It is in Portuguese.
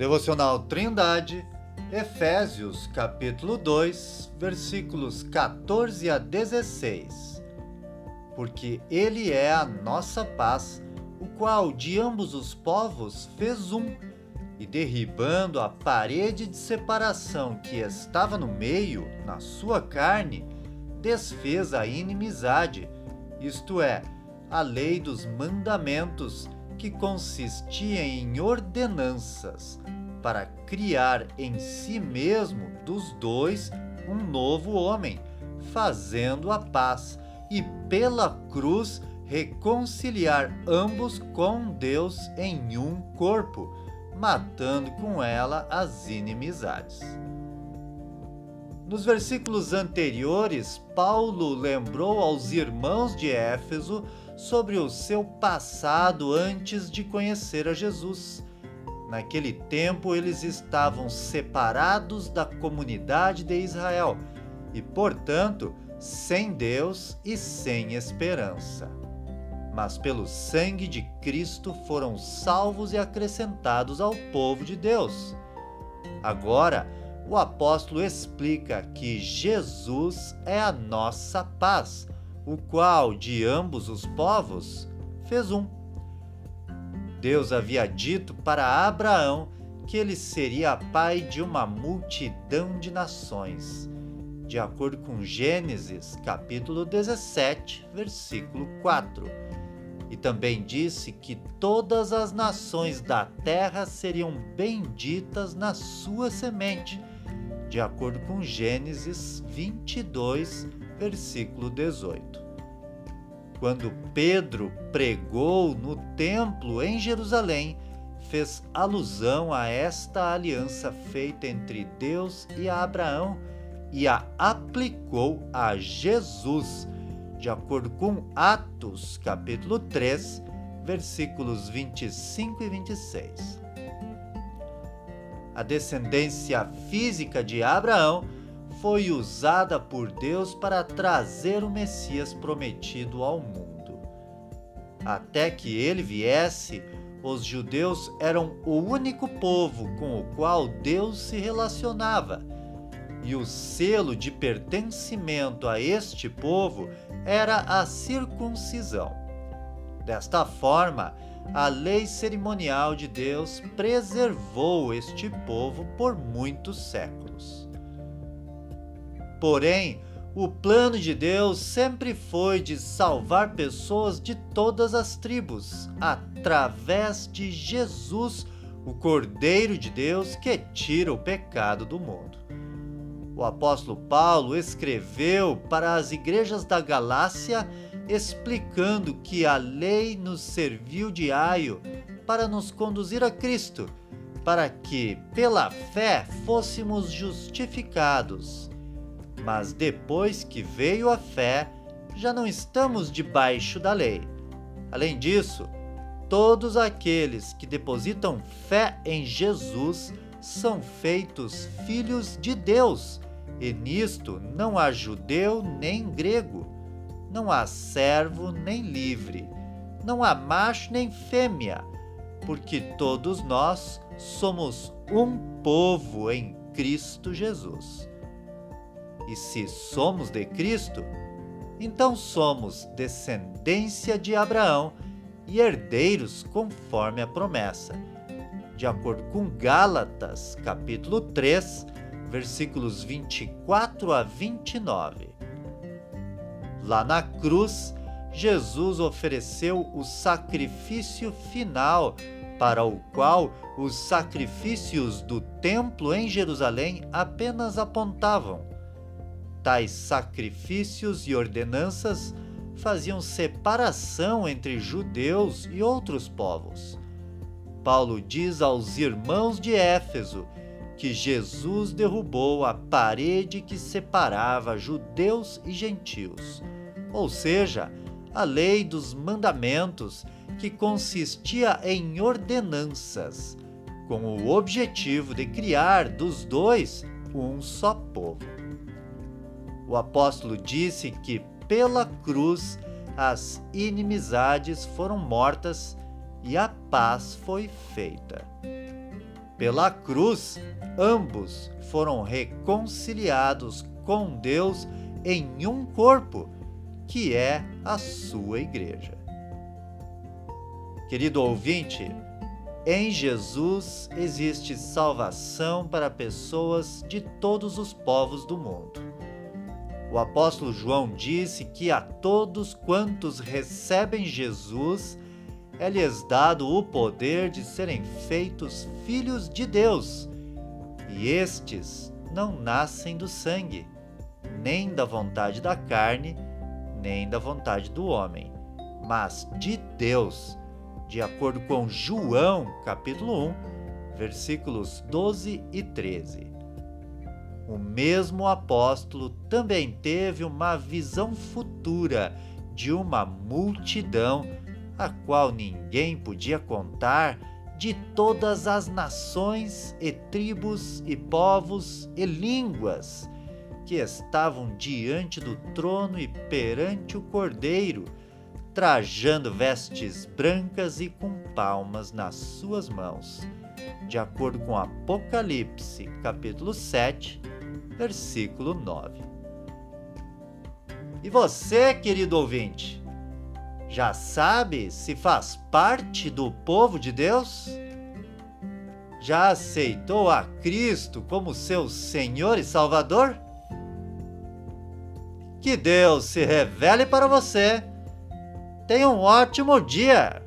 Devocional Trindade, Efésios capítulo 2, versículos 14 a 16. Porque ele é a nossa paz, o qual de ambos os povos fez um, e derribando a parede de separação que estava no meio, na sua carne, desfez a inimizade, isto é, a lei dos mandamentos que consistia em ordenanças para criar em si mesmo dos dois um novo homem, fazendo a paz e pela cruz reconciliar ambos com Deus em um corpo, matando com ela as inimizades. Nos versículos anteriores, Paulo lembrou aos irmãos de Éfeso sobre o seu passado antes de conhecer a Jesus. Naquele tempo, eles estavam separados da comunidade de Israel e, portanto, sem Deus e sem esperança. Mas pelo sangue de Cristo foram salvos e acrescentados ao povo de Deus. Agora, o apóstolo explica que Jesus é a nossa paz o qual de ambos os povos fez um. Deus havia dito para Abraão que ele seria pai de uma multidão de nações, de acordo com Gênesis, capítulo 17, versículo 4. E também disse que todas as nações da terra seriam benditas na sua semente, de acordo com Gênesis 22, versículo 18. Quando Pedro pregou no templo em Jerusalém, fez alusão a esta aliança feita entre Deus e Abraão e a aplicou a Jesus, de acordo com Atos, capítulo 3, versículos 25 e 26. A descendência física de Abraão foi usada por Deus para trazer o Messias prometido ao mundo. Até que ele viesse, os judeus eram o único povo com o qual Deus se relacionava, e o selo de pertencimento a este povo era a circuncisão. Desta forma, a lei cerimonial de Deus preservou este povo por muitos séculos. Porém, o plano de Deus sempre foi de salvar pessoas de todas as tribos, através de Jesus, o Cordeiro de Deus que tira o pecado do mundo. O apóstolo Paulo escreveu para as igrejas da Galácia explicando que a lei nos serviu de aio para nos conduzir a Cristo, para que, pela fé, fôssemos justificados mas depois que veio a fé, já não estamos debaixo da lei. Além disso, todos aqueles que depositam fé em Jesus são feitos filhos de Deus, e nisto não há judeu nem grego, não há servo nem livre, não há macho nem fêmea, porque todos nós somos um povo em Cristo Jesus. E se somos de Cristo, então somos descendência de Abraão e herdeiros conforme a promessa. De acordo com Gálatas, capítulo 3, versículos 24 a 29. Lá na cruz, Jesus ofereceu o sacrifício final, para o qual os sacrifícios do templo em Jerusalém apenas apontavam. Tais sacrifícios e ordenanças faziam separação entre judeus e outros povos. Paulo diz aos irmãos de Éfeso que Jesus derrubou a parede que separava judeus e gentios, ou seja, a lei dos mandamentos que consistia em ordenanças, com o objetivo de criar dos dois um só povo o apóstolo disse que pela cruz as inimizades foram mortas e a paz foi feita. Pela cruz, ambos foram reconciliados com Deus em um corpo, que é a sua igreja. Querido ouvinte, em Jesus existe salvação para pessoas de todos os povos do mundo. O apóstolo João disse que a todos quantos recebem Jesus, é-lhes dado o poder de serem feitos filhos de Deus. E estes não nascem do sangue, nem da vontade da carne, nem da vontade do homem, mas de Deus de acordo com João, capítulo 1, versículos 12 e 13. O mesmo apóstolo também teve uma visão futura de uma multidão a qual ninguém podia contar de todas as nações e tribos e povos e línguas que estavam diante do trono e perante o Cordeiro trajando vestes brancas e com palmas nas suas mãos, de acordo com Apocalipse, capítulo 7, versículo 9. E você, querido ouvinte, já sabe se faz parte do povo de Deus? Já aceitou a Cristo como seu Senhor e Salvador? Que Deus se revele para você Tenha um ótimo dia!